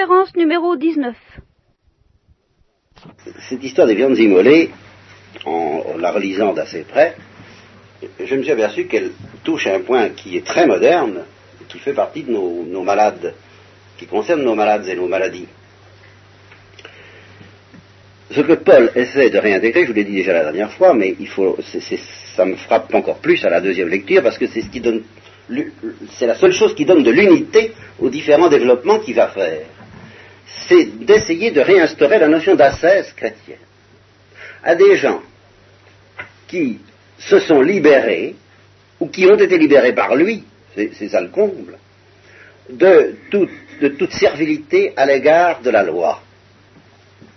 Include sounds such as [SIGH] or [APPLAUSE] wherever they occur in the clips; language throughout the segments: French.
conférence numéro 19. Cette histoire des viandes immolées, en, la relisant d'assez près, je me suis aperçu qu'elle touche à un point qui est très moderne, qui fait partie de nos, malades, qui concerne nos malades et nos maladies. Ce que Paul essaie de réintégrer, je vous l'ai dit déjà la dernière fois, mais il faut, ça me frappe encore plus à la deuxième lecture parce que c'est ce qui donne c'est la seule chose qui donne de l'unité aux différents développements qu'il va faire. C'est d'essayer de réinstaurer la notion d'ascèse chrétienne à des gens qui se sont libérés, ou qui ont été libérés par lui, c'est ça de toute, servilité à l'égard de la loi.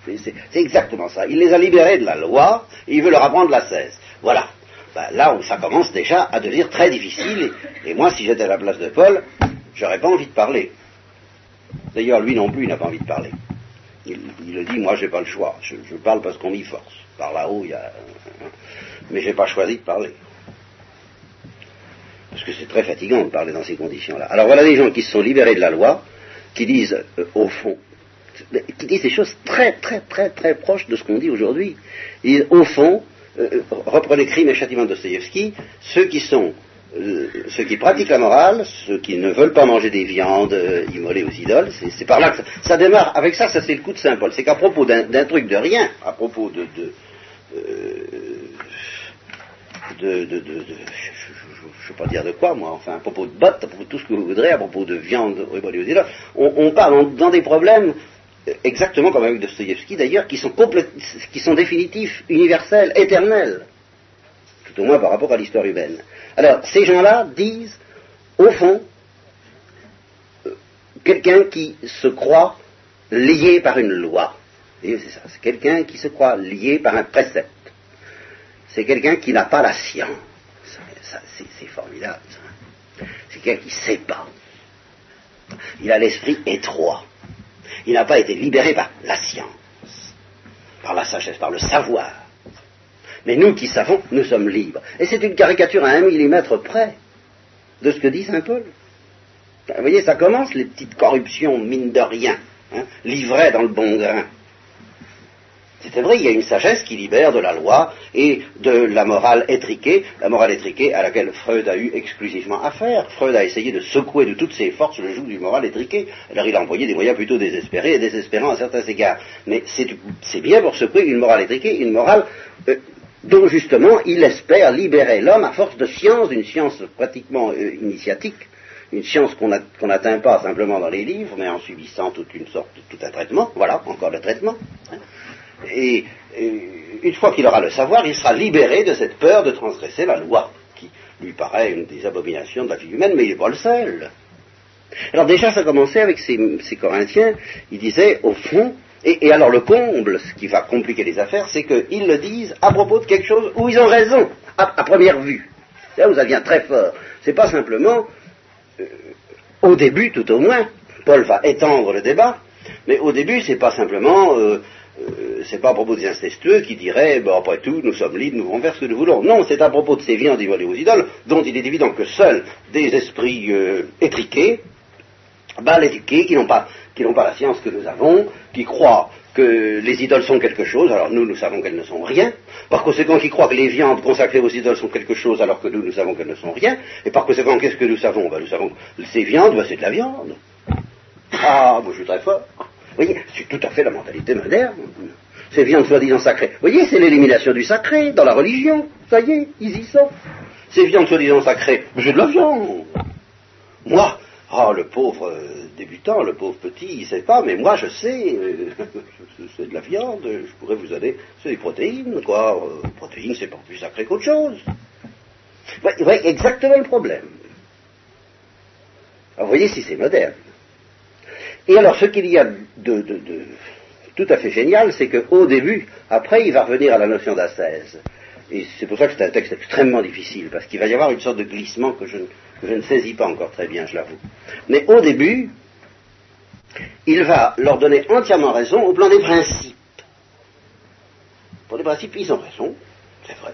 C'est exactement ça. Il les a libérés de la loi et il veut leur apprendre la. Voilà. Ben, là où ça commence déjà à devenir très difficile. Et, moi, si j'étais à la place de Paul, j'aurais pas envie de parler. D'ailleurs, lui non plus, il n'a pas envie de parler. Il, le dit, moi, j'ai pas le choix. Je, parle parce qu'on m'y force. Par là-haut, il y a. Mais j'ai pas choisi de parler. Parce que c'est très fatigant de parler dans ces conditions-là. Alors voilà des gens qui se sont libérés de la loi, qui disent, euh, au fond, qui disent des choses très, très, très, très proches de ce qu'on dit aujourd'hui. Ils disent, au fond, euh, reprenez Crime et Châtiment de Dostoevsky, ceux qui sont euh, ceux qui pratiquent la morale, ceux qui ne veulent pas manger des viandes euh, immolées aux idoles, c'est par là que ça, démarre. Avec ça, ça c'est le coup de Saint Paul. C'est qu'à propos d'un truc de rien, à propos de, de, de, de, je ne veux pas dire de quoi, moi, enfin, à propos de bottes, à propos de tout ce que vous voudrez, à propos de viande immolée aux idoles, on, on parle dans des problèmes exactement comme avec Dostoïevski d'ailleurs, qui sont, qui sont définitifs, universels, éternels, tout au moins par rapport à l'histoire humaine. Alors, ces gens-là disent, au fond, euh, quelqu'un qui se croit lié par une loi. c'est ça, c'est quelqu'un qui se croit lié par un précepte. C'est quelqu'un qui n'a pas la science. c'est, formidable. C'est quelqu'un qui ne sait pas. Il a l'esprit étroit. Il n'a pas été libéré par la science, par la sagesse, par le savoir. Mais nous qui savons, nous sommes libres. Et c'est une caricature à un millimètre près de ce que dit Saint Paul. Vous voyez, ça commence, les petites corruptions, mine de rien, hein, livrées dans le bon grain. C'est vrai, il y a une sagesse qui libère de la loi et de la morale étriquée, la morale étriquée à laquelle Freud a eu exclusivement affaire. Freud a essayé de secouer de toutes ses forces le joug du moral étriqué. Alors il a employé des moyens plutôt désespérés et désespérants à certains égards. Mais c'est bien pour secouer une morale étriquée, une morale euh, dont justement il espère libérer l'homme à force de science, d'une science pratiquement euh, initiatique, une science qu'on n'atteint pas simplement dans les livres, mais en subissant toute une sorte, tout un traitement. Voilà, encore le traitement. Hein. Et, une fois qu'il aura le savoir, il sera libéré de cette peur de transgresser la loi, qui lui paraît une des abominations de la vie humaine, mais il n'est pas le seul. Alors déjà, ça commençait avec ces, Corinthiens, ils disaient, au fond, et, alors le comble, ce qui va compliquer les affaires, c'est qu'ils le disent à propos de quelque chose où ils ont raison, à, première vue. Là où ça devient très fort. C'est pas simplement, euh, au début tout au moins, Paul va étendre le débat, mais au début, c'est pas simplement euh, euh, c'est pas à propos des incestueux qui diraient, ben, après tout, nous sommes libres, nous pouvons faire ce que nous voulons. Non, c'est à propos de ces viandes immolées aux idoles, dont il est évident que seuls des esprits étriqués, mal éduqués, qui n'ont pas, pas la science que nous avons, qui croient que les idoles sont quelque chose, alors nous, nous savons qu'elles ne sont rien. Par conséquent, qui croient que les viandes consacrées aux idoles sont quelque chose, alors que nous, nous savons qu'elles ne sont rien. Et par conséquent, qu'est-ce que nous savons? Ben, Nous savons que ces viandes, ben, c'est de la viande. Ah, moi je suis très fort. Vous voyez, c'est tout à fait la mentalité moderne. Ces viandes soi-disant sacrées. Vous voyez, c'est l'élimination du sacré dans la religion. Ça y est, ils y sont. Ces viandes soi-disant sacrées, j'ai de la viande. Moi, ah, le pauvre euh, débutant, le pauvre petit, il ne sait pas, mais moi je sais, euh, [LAUGHS] c'est de la viande, je pourrais vous donner, c'est des protéines, quoi. Euh, protéines, c'est pas plus sacré qu'autre chose. Vous voyez, exactement le problème. vous voyez si c'est moderne. Et alors, ce qu'il y a de, tout à fait génial, c'est qu'au début, après, il va revenir à la notion d'ascèse. Et c'est pour ça que c'est un texte extrêmement difficile, parce qu'il va y avoir une sorte de glissement que je, ne saisis pas encore très bien, je l'avoue. Mais au début, il va leur donner entièrement raison au plan des principes. Pour les principes, ils ont raison, c'est vrai.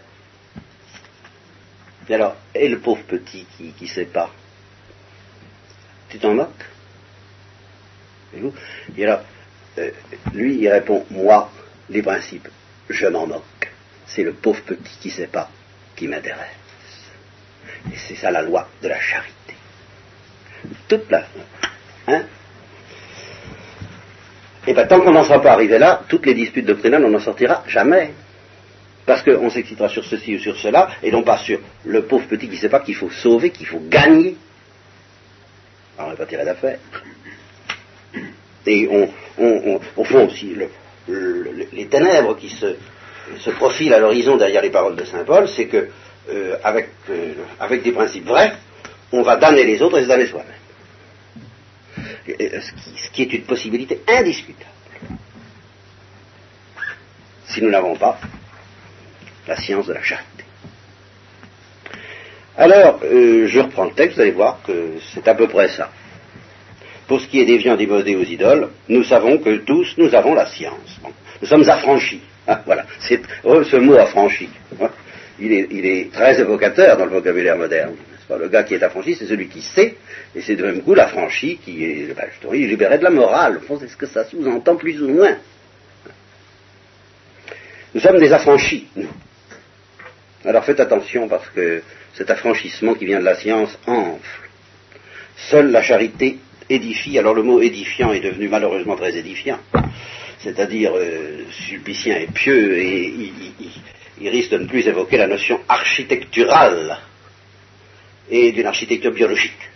Et alors, et le pauvre petit qui ne sait pas Tu t'en moques? Et alors, euh, lui, il répond, moi, les principes, je m'en moque. C'est le pauvre petit qui ne sait pas qui m'intéresse. Et c'est ça la loi de la charité. Toute la... Hein et bien tant qu'on n'en sera pas arrivé là, toutes les disputes doctrinales, on n'en sortira jamais. Parce qu'on s'excitera sur ceci ou sur cela, et non pas sur le pauvre petit qui ne sait pas qu'il faut sauver, qu'il faut gagner. Alors on n'est pas tiré d'affaire. Et on, on, au fond aussi, les ténèbres qui se, se profilent à l'horizon derrière les paroles de Saint Paul, c'est que euh, avec, euh, avec des principes vrais, on va damner les autres et se damner soi-même. Ce qui, ce qui est une possibilité indiscutable. Si nous n'avons pas la science de la charité. Alors, euh, je reprends le texte, vous allez voir que c'est à peu près ça. Pour ce qui est des viandes immodées aux idoles, nous savons que tous nous avons la science. nous sommes affranchis. Ah, voilà, c'est oh, ce mot affranchi. Hein. Il, est, très évocateur dans le vocabulaire moderne. le gars qui est affranchi, c'est celui qui sait, et c'est de même coup l'affranchi qui est, ben, libéré de la morale. C'est ce que ça sous-entend plus ou moins. Nous sommes des affranchis, nous. Alors faites attention parce que cet affranchissement qui vient de la science enfle. Seule la charité édifie, alors le mot édifiant est devenu malheureusement très édifiant, c'est-à-dire euh, sulpicien et pieux, et il, risque de ne plus évoquer la notion architecturale et d'une architecture biologique,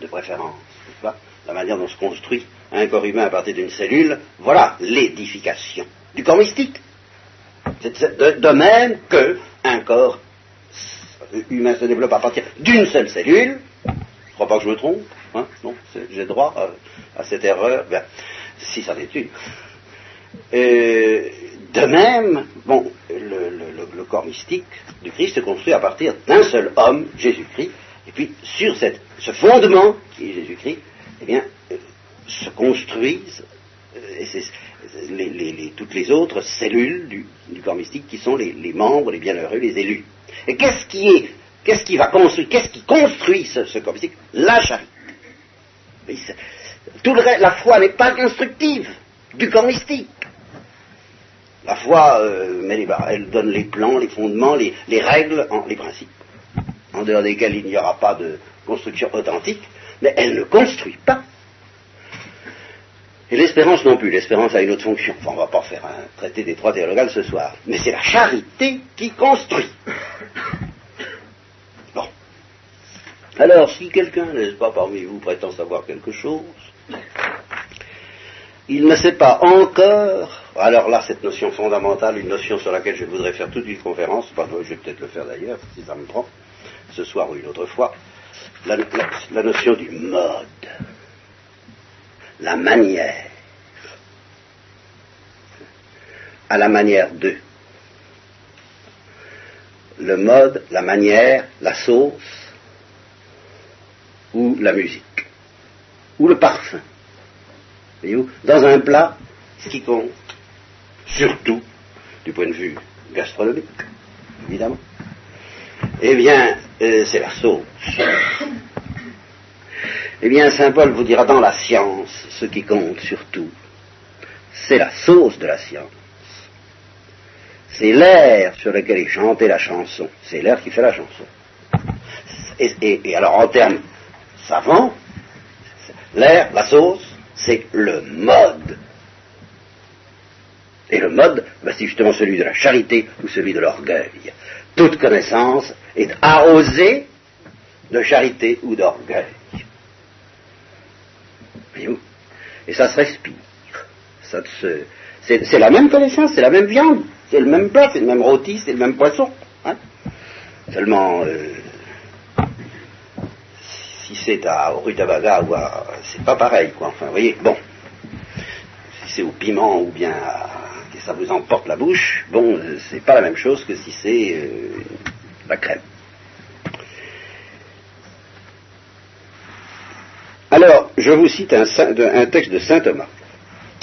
de préférence, la manière dont se construit un corps humain à partir d'une cellule, voilà l'édification du corps mystique. De, même qu'un corps humain se développe à partir d'une seule cellule, je ne crois pas que je me trompe, Hein? Non, j'ai droit à, cette erreur. Si ça est une. De même, bon, le, corps mystique du Christ se construit à partir d'un seul homme, Jésus-Christ, et puis sur ce fondement qui est Jésus-Christ, eh bien, euh, se construisent euh, toutes les autres cellules du, corps mystique qui sont les, membres, les bienheureux, les élus. Et qu'est-ce qui est, qu'est-ce qui va construire, qu'est-ce qui construit ce, corps mystique? La charité. Tout le la foi n'est pas instructive du corps mystique. La foi, euh, elle donne les plans, les fondements, les, règles, les principes, en dehors desquels il n'y aura pas de construction authentique, mais elle ne construit pas. Et l'espérance non plus, l'espérance a une autre fonction. Enfin, on ne va pas faire un traité des trois théologales ce soir, mais c'est la charité qui construit. Alors, si quelqu'un, n'est-ce pas, parmi vous prétend savoir quelque chose, il ne sait pas encore, alors là, cette notion fondamentale, une notion sur laquelle je voudrais faire toute une conférence, je vais peut-être le faire d'ailleurs, si ça me prend, ce soir ou une autre fois, la, la notion du mode, la manière, à la manière de. Le mode, la manière, la sauce, ou la musique, ou le parfum. Voyez-vous? Dans un plat, ce qui compte, surtout du point de vue gastronomique, évidemment, eh bien, euh, c'est la sauce. Eh bien, Saint Paul vous dira dans la science, ce qui compte surtout, c'est la sauce de la science. C'est l'air sur lequel est chantée la chanson. C'est l'air qui fait la chanson. et alors, en termes savant, l'air, la sauce, c'est le mode. Et le mode, ben, c'est justement celui de la charité ou celui de l'orgueil. Toute connaissance est arrosée de charité ou d'orgueil. Et ça se respire. c'est, la même connaissance, c'est la même viande, c'est le même plat, c'est le même rôti, c'est le même poisson. Hein. Seulement, euh, si c'est à rue Tabaga ou à. C'est pas pareil, quoi. Enfin, voyez, bon. Si c'est au piment ou bien que ça vous emporte la bouche, bon, c'est pas la même chose que si c'est euh, la crème. Alors, je vous cite un, texte de saint Thomas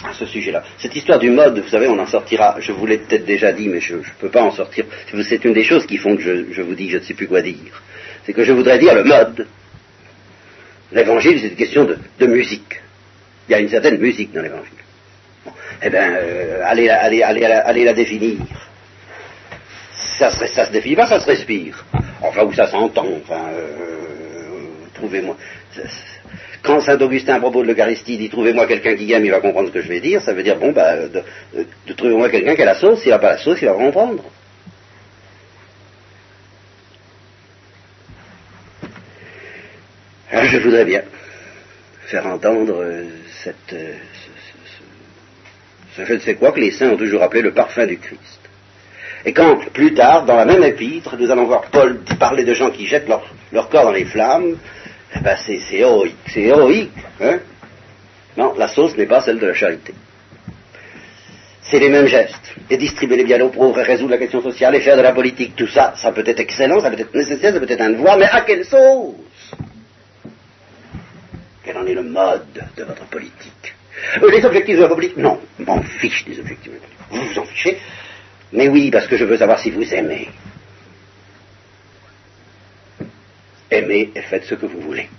à ce sujet-là. Cette histoire du mode, vous savez, on en sortira, je vous l'ai peut-être déjà dit, mais je ne peux pas en sortir. C'est une des choses qui font que je, vous dis je ne sais plus quoi dire. C'est que je voudrais dire le mode, L'évangile, c'est une question de, musique. Il y a une certaine musique dans l'évangile. Eh bien, euh, allez, allez, allez, allez, la définir. Ça se, se définit pas, ça se respire. Enfin, où ça s'entend. Enfin, euh, trouvez-moi. Quand saint Augustin, à propos de l'Eucharistie, dit trouvez-moi quelqu'un qui aime, il va comprendre ce que je vais dire, ça veut dire bon, bah, trouvez-moi quelqu'un qui a la sauce, s'il n'a pas la sauce, il va comprendre. Alors, je voudrais bien faire entendre euh, cette, euh, ce, je ne sais quoi que les saints ont toujours appelé le parfum du Christ. Et quand, plus tard, dans la même épître, nous allons voir Paul parler de gens qui jettent leur corps dans les flammes, eh ben c'est, héroïque, c'est héroïque. Hein non, la sauce n'est pas celle de la charité. C'est les mêmes gestes. Et distribuer les biens aux pauvres et résoudre la question sociale et faire de la politique, tout ça, ça peut être excellent, ça peut être nécessaire, ça peut être un devoir, mais à quelle sauce? Quel en est le mode de votre politique? Les objectifs de la politique Non, m'en fiche des objectifs de la politique. Vous vous en fichez Mais oui, parce que je veux savoir si vous aimez. aimez et faites ce que vous voulez.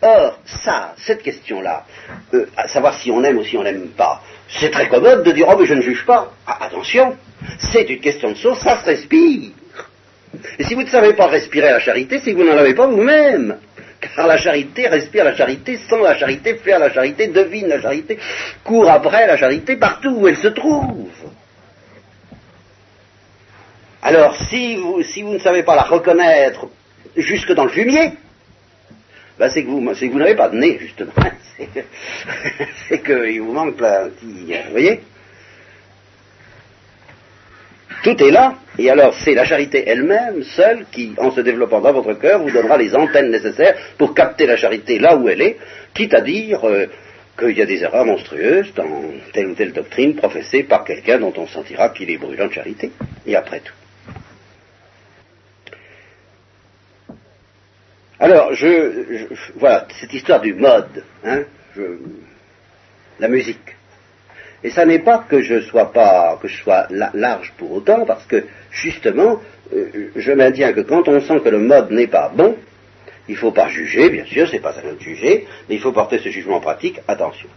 Or, ça, cette question-là, euh, à savoir si on aime ou si on n'aime pas, c'est très commode de dire oh mais je ne juge pas. Ah, attention, c'est une question de sauce, ça se respire. Et si vous ne savez pas respirer la charité, c'est que vous n'en avez pas vous-même. Car la charité respire la charité, sent la charité, fait la charité, devine la charité, court après la charité partout où elle se trouve. Alors, si vous, si vous ne savez pas la reconnaître jusque dans le fumier, ben c'est que vous, vous n'avez pas de nez, justement. [LAUGHS] c'est qu'il [LAUGHS] vous manque petit, vous voyez? Tout est là, et alors c'est la charité elle-même, seule, qui, en se développant dans votre cœur, vous donnera les antennes nécessaires pour capter la charité là où elle est, quitte à dire euh, qu'il y a des erreurs monstrueuses dans telle ou telle doctrine professée par quelqu'un dont on sentira qu'il est brûlant de charité, et après tout. Alors, je, voilà, cette histoire du mode, hein, la musique. Et ça n'est pas que je sois pas, que je sois large pour autant, parce que justement, euh, je maintiens que quand on sent que le mode n'est pas bon, il ne faut pas juger, bien sûr, c'est pas à nous de juger, mais il faut porter ce jugement en pratique. Attention,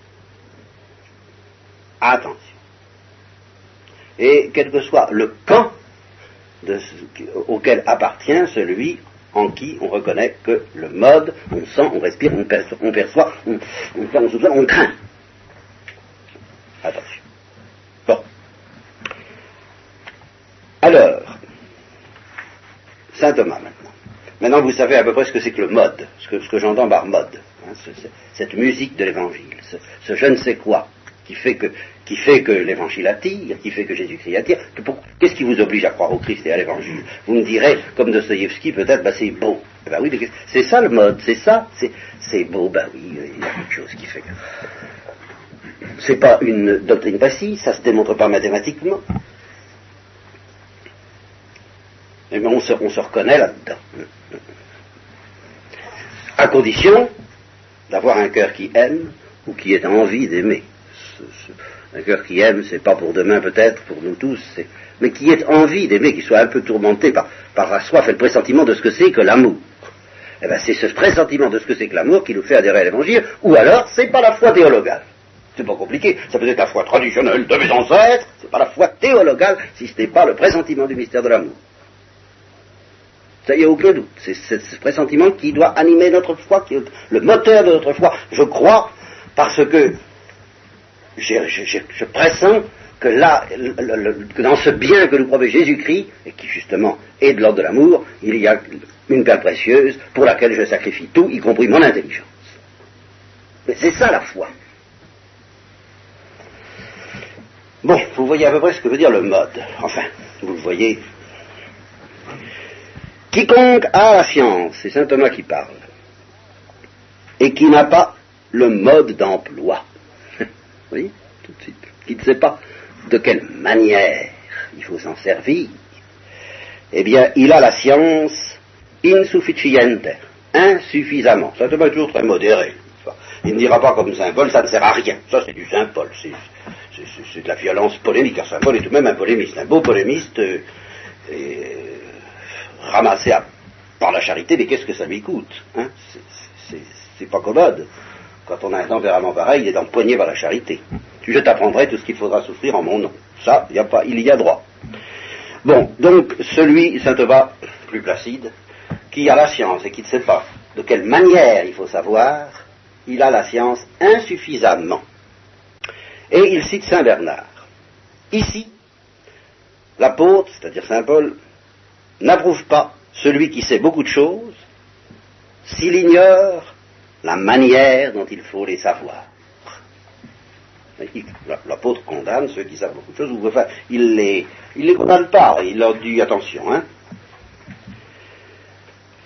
attention. Et quel que soit le camp auquel appartient celui en qui on reconnaît que le mode, on sent, on respire, on, perçoit, on, on craint. Attention. Bon. Alors, Saint Thomas maintenant. Maintenant, vous savez à peu près ce que c'est que le mode, ce que, j'entends par mode, hein, cette musique de l'évangile, ce je ne sais quoi qui fait que, qui fait que l'évangile attire, qui fait que Jésus-Christ attire. Qu'est-ce qui vous oblige à croire au Christ et à l'évangile? Vous me direz, comme Dostoïevski, peut-être, bah, c'est beau. Eh ben oui, c'est ça le mode, c'est ça, c'est beau, ben oui, il y a quelque chose qui fait que. C'est pas une doctrine passive, ça se démontre pas mathématiquement. Mais on se, on se reconnaît là-dedans. À condition d'avoir un cœur qui aime ou qui ait envie d'aimer un cœur qui aime, c'est pas pour demain peut-être, pour nous tous, mais qui ait envie d'aimer, qui soit un peu tourmenté par, par la soif et le pressentiment de ce que c'est que l'amour. Eh bien, c'est ce pressentiment de ce que c'est que l'amour qui nous fait adhérer à l'évangile, ou alors, c'est pas la foi théologale. C'est pas compliqué. Ça peut être la foi traditionnelle de mes ancêtres, c'est pas la foi théologale si ce n'est pas le pressentiment du mystère de l'amour. Ça y a aucun doute. C'est ce pressentiment qui doit animer notre foi, qui est le moteur de notre foi. Je crois parce que je, pressens que là, que dans ce bien que nous promet Jésus-Christ, et qui justement est de l'ordre de l'amour, il y a une perle précieuse pour laquelle je sacrifie tout, y compris mon intelligence. Mais c'est ça la foi. Bon, vous voyez à peu près ce que veut dire le mode. Enfin, vous le voyez. Quiconque a la science, c'est saint Thomas qui parle, et qui n'a pas le mode d'emploi, [LAUGHS] oui, tout de suite, qui ne sait pas de quelle manière il faut s'en servir, eh bien, il a la science insufficiente, insuffisamment. Ça être toujours très modéré. Il ne dira pas comme Saint Paul, ça ne sert à rien. Ça, c'est du Saint Paul. C'est de la violence polémique. Car Saint Paul est tout de même un polémiste, un beau polémiste euh, ramassé par la charité, mais qu'est-ce que ça lui coûte hein? C'est pas commode. quand on a un tempérament pareil, il est empoigné par la charité. Je t'apprendrai tout ce qu'il faudra souffrir en mon nom. Ça, y a pas, il y a droit. Bon, donc celui, Saint Thomas, plus placide, qui a la science et qui ne sait pas de quelle manière il faut savoir, il a la science insuffisamment. Et il cite Saint Bernard. Ici, l'apôtre, c'est-à-dire Saint Paul, n'approuve pas celui qui sait beaucoup de choses s'il ignore la manière dont il faut les savoir. L'apôtre condamne ceux qui savent beaucoup de choses, ou enfin, il les, les condamne pas, il leur dit attention. Hein.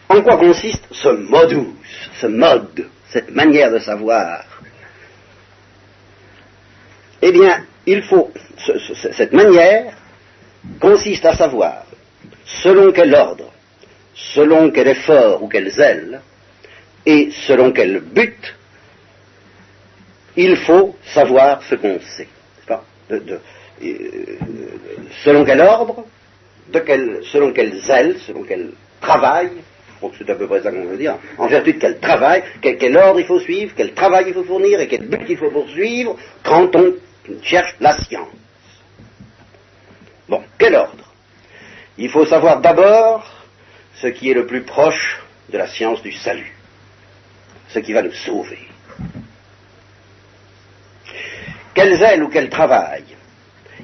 En quoi consiste ce modus, ce mode, cette manière de savoir? Eh bien, il faut, cette manière consiste à savoir selon quel ordre, selon quel effort ou quel zèle, et selon quel but, il faut savoir ce qu'on sait. Euh, selon quel ordre, selon quel zèle, selon quel travail, c'est à peu près ça qu'on veut dire, en vertu de quel travail, quel, ordre il faut suivre, quel travail il faut fournir et quel but il faut poursuivre quand on cherche la science. Bon, quel ordre? Il faut savoir d'abord ce qui est le plus proche de la science du salut, ce qui va nous sauver. Quel zèle ou quel travail?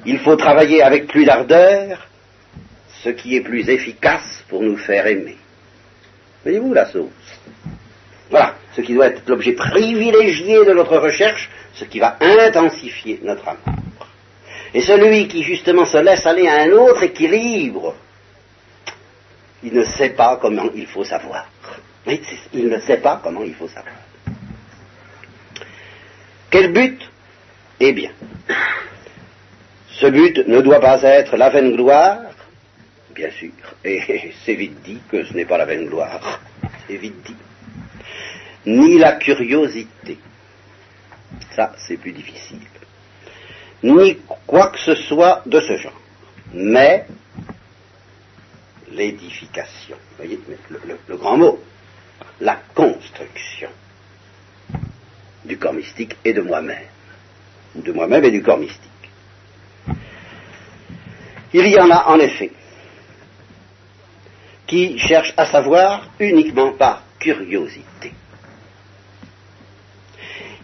Il faut travailler avec plus d'ardeur ce qui est plus efficace pour nous faire aimer. Voyez-vous la sauce Voilà, ce qui doit être l'objet privilégié de notre recherche, ce qui va intensifier notre amour. Et celui qui justement se laisse aller à un autre équilibre, il ne sait pas comment il faut savoir. Il ne sait pas comment il faut savoir. Quel but? Eh bien, ce but ne doit pas être la vaine gloire, bien sûr, et [LAUGHS] c'est vite dit que ce n'est pas la vaine gloire, c'est vite dit, ni la curiosité, ça c'est plus difficile, ni quoi que ce soit de ce genre, mais l'édification, voyez, le, grand mot, la construction du corps mystique et de moi-même, de moi-même et du corps mystique. Il y en a en effet qui cherchent à savoir uniquement par curiosité.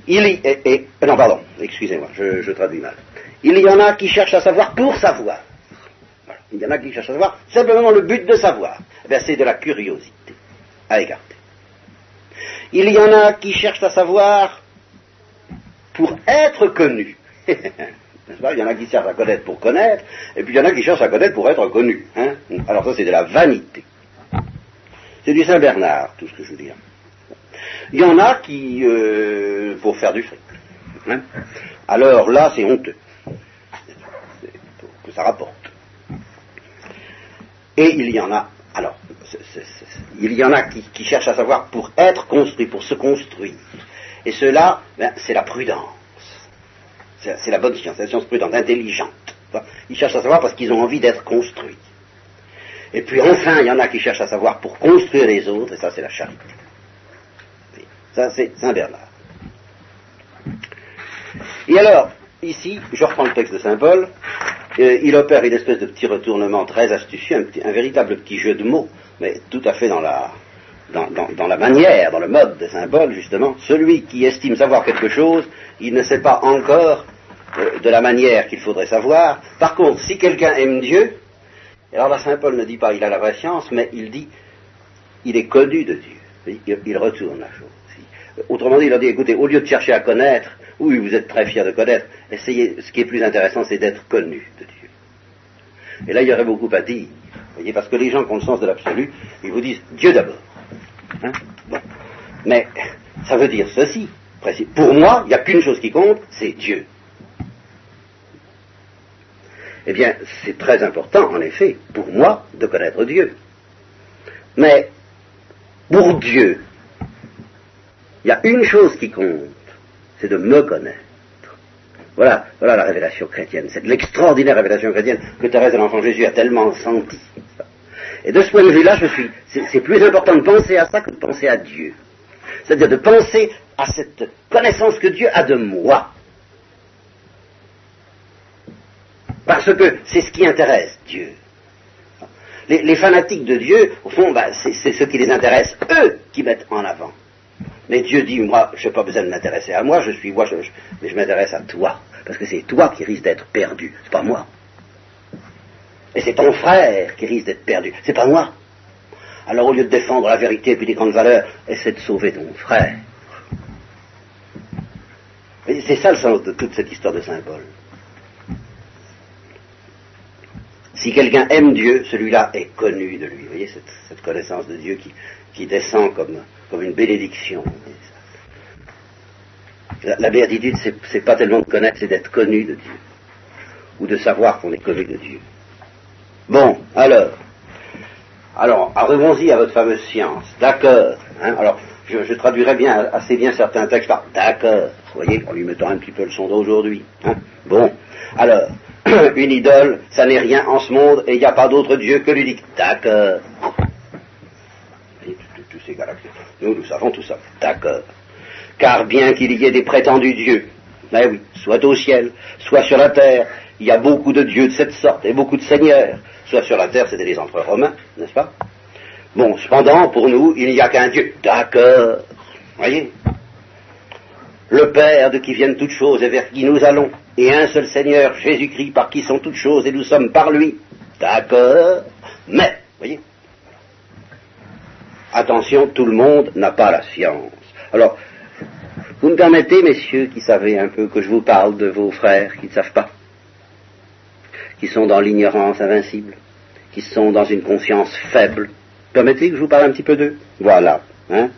Il y, non, pardon, excusez-moi, je, traduis mal. Il y en a qui cherchent à savoir pour savoir. Il y en a qui cherchent à savoir simplement le but de savoir. Eh c'est de la curiosité à écarter. Il y en a qui cherchent à savoir pour être connu. [LAUGHS] il y en a qui cherchent à connaître pour connaître, et puis il y en a qui cherchent à connaître pour être connu. Hein. Alors ça, c'est de la vanité. C'est du Saint Bernard, tout ce que je veux dire. Il y en a qui, euh, pour faire du fric. Hein. Alors là, c'est honteux. Que ça rapporte. Et il y en a, alors, il y en a qui, cherchent à savoir pour être construit, pour se construire. Et cela, ben, c'est la prudence. C'est la bonne science, la science prudente, intelligente. Ils cherchent à savoir parce qu'ils ont envie d'être construits. Et puis enfin, il y en a qui cherchent à savoir pour construire les autres, et ça c'est la charité. Ça c'est Saint Bernard. Et alors, ici, je reprends le texte de Saint Paul, euh, il opère une espèce de petit retournement très astucieux, un, véritable petit jeu de mots, mais tout à fait dans la, manière, dans le mode de Saint Paul, justement. Celui qui estime savoir quelque chose, il ne sait pas encore euh, de la manière qu'il faudrait savoir. Par contre, si quelqu'un aime Dieu, alors là, Saint Paul ne dit pas il a la vraie science, mais il dit il est connu de Dieu. Il, retourne la chose. Autrement dit, il a dit écoutez, au lieu de chercher à connaître, oui, vous êtes très fier de connaître, essayez, ce qui est plus intéressant, c'est d'être connu de Dieu. Et là, il y aurait beaucoup à dire. Voyez, parce que les gens qui ont le sens de l'absolu, ils vous disent Dieu d'abord. Hein? Mais ça veut dire ceci. Pour moi, il n'y a qu'une chose qui compte, c'est Dieu. Eh bien, c'est très important, en effet, pour moi, de connaître Dieu. Mais, pour Dieu, il y a une chose qui compte, c'est de me connaître. Voilà, voilà la révélation chrétienne. C'est l'extraordinaire révélation chrétienne que Thérèse de l'Enfant Jésus a tellement senti. Et de ce point de vue-là, je suis, c'est plus important de penser à ça que de penser à Dieu. C'est-à-dire de penser à cette connaissance que Dieu a de moi. Parce que c'est ce qui intéresse Dieu. Les, fanatiques de Dieu, au fond, bah, c'est ce qui les intéresse, eux, qui mettent en avant. Mais Dieu dit, moi, je n'ai pas besoin de m'intéresser à moi, je suis moi, mais je m'intéresse à toi. Parce que c'est toi qui risque d'être perdu, c'est pas moi. Et c'est ton frère qui risque d'être perdu, c'est pas moi. Alors au lieu de défendre la vérité et puis des grandes valeurs, essaie de sauver ton frère. C'est ça le sens de toute cette histoire de symbole. Si quelqu'un aime Dieu, celui-là est connu de lui. Vous voyez cette, connaissance de Dieu qui, descend comme, une bénédiction. La, la béatitude, c'est pas tellement de connaître, c'est d'être connu de Dieu. Ou de savoir qu'on est connu de Dieu. Bon, alors, alors, revenons-y à votre fameuse science. D'accord. Hein, alors, je, traduirai bien, assez bien certains textes par d'accord. Vous voyez, en lui mettant un petit peu le son d'aujourd'hui. Hein. Bon. Alors, [COUGHS] une idole, ça n'est rien en ce monde et il n'y a pas d'autre Dieu que l'unique. D'accord. Tous ces galaxies. Nous, nous savons tout ça. D'accord. Car bien qu'il y ait des prétendus dieux, ben oui, soit au ciel, soit sur la terre, il y a beaucoup de dieux de cette sorte et beaucoup de seigneurs soit sur la terre, c'était les empereurs romains, n'est-ce pas? Bon, cependant, pour nous, il n'y a qu'un Dieu. D'accord. Voyez? Le Père de qui viennent toutes choses et vers qui nous allons, et un seul Seigneur, Jésus-Christ, par qui sont toutes choses et nous sommes par lui. D'accord. Mais, voyez Attention, tout le monde n'a pas la science. Alors, vous me permettez, messieurs, qui savez un peu, que je vous parle de vos frères qui ne savent pas qui sont dans l'ignorance invincible, qui sont dans une conscience faible. Permettez que je vous parle un petit peu d'eux Voilà. Hein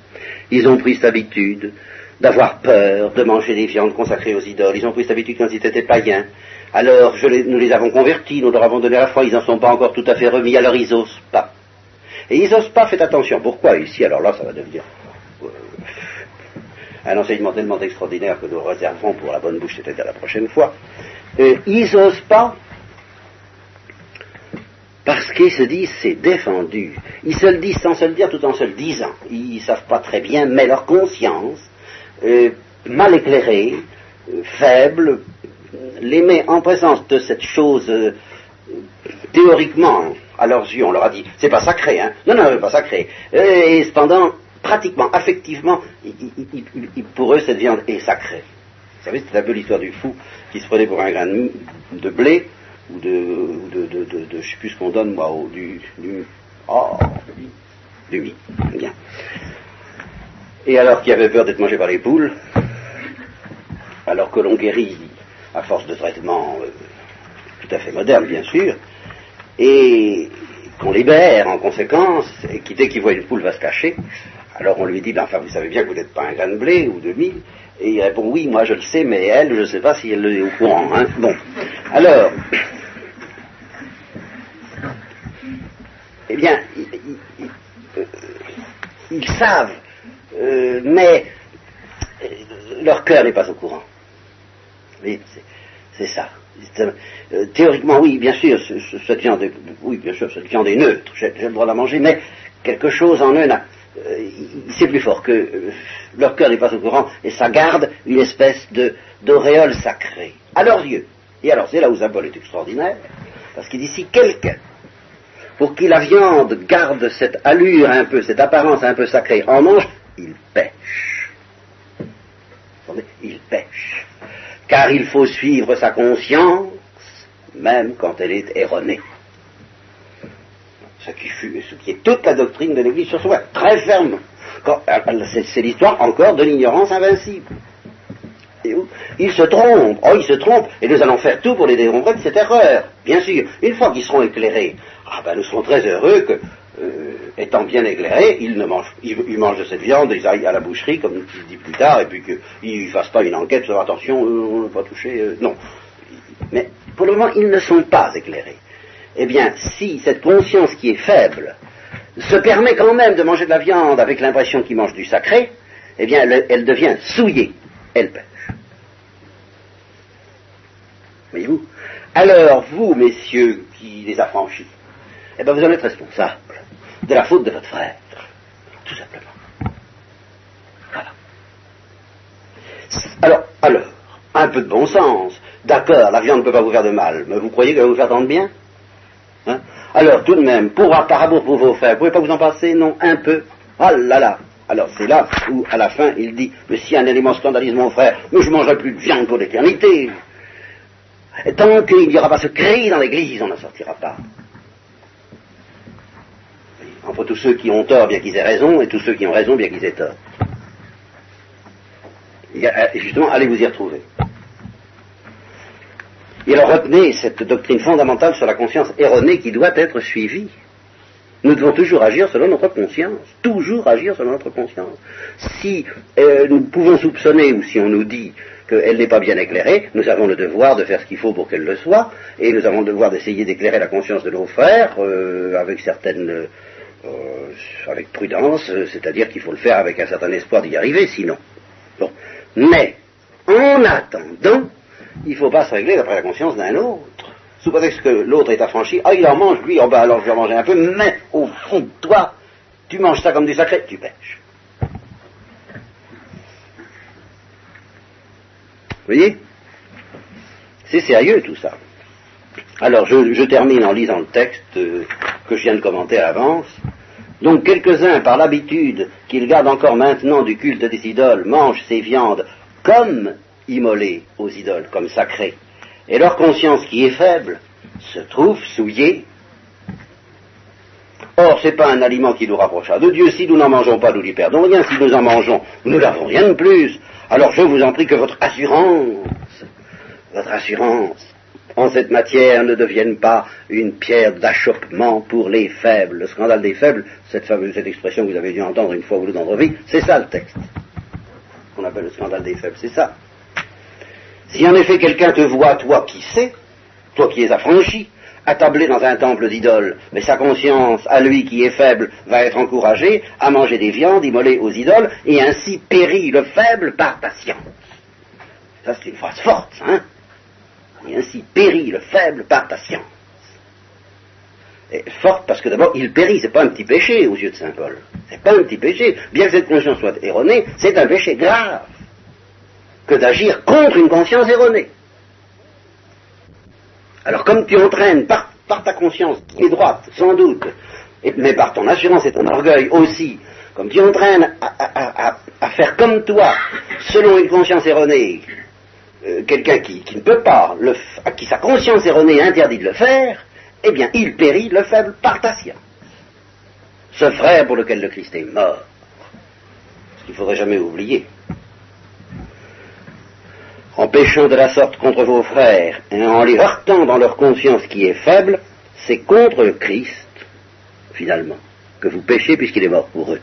ils ont pris cette habitude d'avoir peur de manger des viandes consacrées aux idoles. Ils ont pris cette habitude quand ils étaient païens. Alors, nous les avons convertis, nous leur avons donné la foi, ils n'en sont pas encore tout à fait remis, alors ils n'osent pas. Et ils n'osent pas, faites attention. Pourquoi ici? Alors là, ça va devenir euh, un enseignement tellement extraordinaire que nous réservons pour la bonne bouche, c'est-à-dire la prochaine fois. Euh, ils n'osent pas parce qu'ils se disent c'est défendu. Ils se le disent sans se le dire tout en se le disant. Ils ne savent pas très bien, mais leur conscience, euh, mal éclairée, euh, faible, les met en présence de cette chose euh, théoriquement, à leurs yeux, on leur a dit, c'est pas sacré, hein. Non, non, c'est pas sacré. Et cependant, pratiquement, affectivement, pour eux, cette viande est sacrée. Vous savez, c'est un peu l'histoire du fou qui se prenait pour un grain de blé ou de, de, de, sais plus ce qu'on donne moi, au, du, du, oh, du mi. Bien. Et alors qu'il avait peur d'être mangé par les poules, alors que l'on guérit à force de traitements euh, tout à fait modernes, bien sûr, et qu'on libère en conséquence, et qui dès qu'il voit une poule va se cacher, alors on lui dit, ben, enfin vous savez bien que vous n'êtes pas un grain de blé ou de mie, et il répond, oui, moi je le sais, mais elle, je ne sais pas si elle est au courant. Hein. Bon, alors, eh bien, ils, savent, euh, mais euh, leur cœur n'est pas au courant. C'est ça. Euh, théoriquement, oui, bien sûr, oui, bien sûr, cette viande est neutre, j'ai le droit de la manger, mais quelque chose en eux, c'est plus fort que leur cœur n'est pas au courant, et ça garde une espèce d'auréole sacrée, à leurs yeux. Et alors, c'est là où Zabol est extraordinaire, parce qu'il dit si quelqu'un pour que la viande garde cette allure un peu, cette apparence un peu sacrée en mange, il pêche. Il pêche. Car il faut suivre sa conscience, même quand elle est erronée. Ce qui, est toute la doctrine de l'Église sur soi, très ferme. C'est l'histoire encore de l'ignorance invincible. Ils se trompent, oh ils se trompent, et nous allons faire tout pour les dérompre de cette erreur, bien sûr. Une fois qu'ils seront éclairés, ah ben nous serons très heureux que, euh, étant bien éclairés, ils, ne de cette viande, ils aillent à la boucherie, comme tu dis plus tard, et puis qu'ils ne fassent pas une enquête sur attention, euh, on ne pas toucher, euh, non. Mais pour le moment, ils ne sont pas éclairés. Eh bien, si cette conscience qui est faible se permet quand même de manger de la viande avec l'impression qu'ils mangent du sacré, eh bien, elle, devient souillée, elle pèche. Voyez-vous? Alors, vous, messieurs, qui les affranchis, eh bien, vous en êtes responsable de la faute de votre frère. Tout simplement. Voilà. Alors, alors, un peu de bon sens. D'accord, la viande ne peut pas vous faire de mal, mais vous croyez qu'elle va vous faire tant de bien? Hein? Alors, tout de même, pour, par amour pour vos frères, vous pouvez pas vous en passer? Non, un peu. Ah là là Alors, c'est là où, à la fin, il dit, mais si un élément scandalise mon frère, mais je ne mangerai plus de viande pour l'éternité. Tant qu'il n'y aura pas ce cri dans l'église, on n'en sortira pas. Entre tous ceux qui ont tort, bien qu'ils aient raison, et tous ceux qui ont raison, bien qu'ils aient tort. justement, allez vous y retrouver. Et alors retenez cette doctrine fondamentale sur la conscience erronée qui doit être suivie. Nous devons toujours agir selon notre conscience, toujours agir selon notre conscience. Si euh, nous pouvons soupçonner ou si on nous dit qu'elle n'est pas bien éclairée, nous avons le devoir de faire ce qu'il faut pour qu'elle le soit, et nous avons le devoir d'essayer d'éclairer la conscience de nos frères euh, avec certaines, euh, avec prudence, c'est-à-dire qu'il faut le faire avec un certain espoir d'y arriver, sinon. Bon. Mais en attendant, il ne faut pas se régler d'après la conscience d'un autre. Sous prétexte que l'autre est affranchi, ah il en mange, lui, oh ben alors je vais en manger un peu, mais au fond de toi, tu manges ça comme du sacré, tu pêches. Vous voyez? C'est sérieux tout ça. Alors je, termine en lisant le texte euh, que je viens de commenter à l'avance. Donc quelques-uns, par l'habitude qu'ils gardent encore maintenant du culte des idoles, mangent ces viandes comme immolés aux idoles comme sacrés, et leur conscience qui est faible se trouve souillée. Or, ce n'est pas un aliment qui nous rapprochera de Dieu. Si nous n'en mangeons pas, nous n'y perdons rien. Si nous en mangeons, nous n'avons rien de plus. Alors je vous en prie que votre assurance, votre assurance en cette matière ne devienne pas une pierre d'achoppement pour les faibles. Le scandale des faibles, cette expression que vous avez dû entendre une fois ou deux dans votre vie, c'est ça le texte qu'on appelle le scandale des faibles, c'est ça. Si en effet quelqu'un te voit, toi qui sais, toi qui es affranchi, attablé dans un temple d'idoles, mais sa conscience, à lui qui est faible, va être encouragée à manger des viandes immolées aux idoles, et ainsi périt le faible par patience. Ça c'est une phrase forte, hein Et ainsi périt le faible par patience. Et forte parce que d'abord, il périt, c'est pas un petit péché aux yeux de Saint Paul. C'est pas un petit péché. Bien que cette conscience soit erronée, c'est un péché grave que d'agir contre une conscience erronée. Alors comme tu entraînes par, ta conscience qui est droite, sans doute, mais par ton assurance et ton orgueil aussi, comme tu entraînes à, faire comme toi, selon une conscience erronée, euh, quelqu'un qui, ne peut pas, à qui sa conscience erronée interdit de le faire, eh bien il périt le faible par. Ce frère pour lequel le Christ est mort, ce qu'il ne faudrait jamais oublier en péchant de la sorte contre vos frères et en les heurtant dans leur conscience qui est faible, c'est contre le Christ, finalement, que vous péchez puisqu'il est mort pour eux.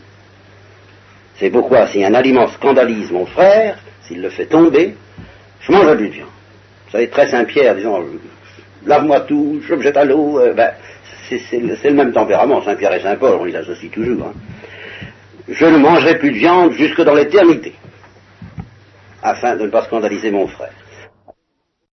C'est pourquoi si un aliment scandalise mon frère, s'il le fait tomber, je mange de viande. Vous savez, très Saint-Pierre, disons, lave-moi tout, je me jette à l'eau, euh, ben, c'est le, même tempérament, Saint-Pierre et Saint-Paul, on les associe toujours. Hein. Je ne mangerai plus de viande jusque dans l'éternité afin de ne pas scandaliser mon frère.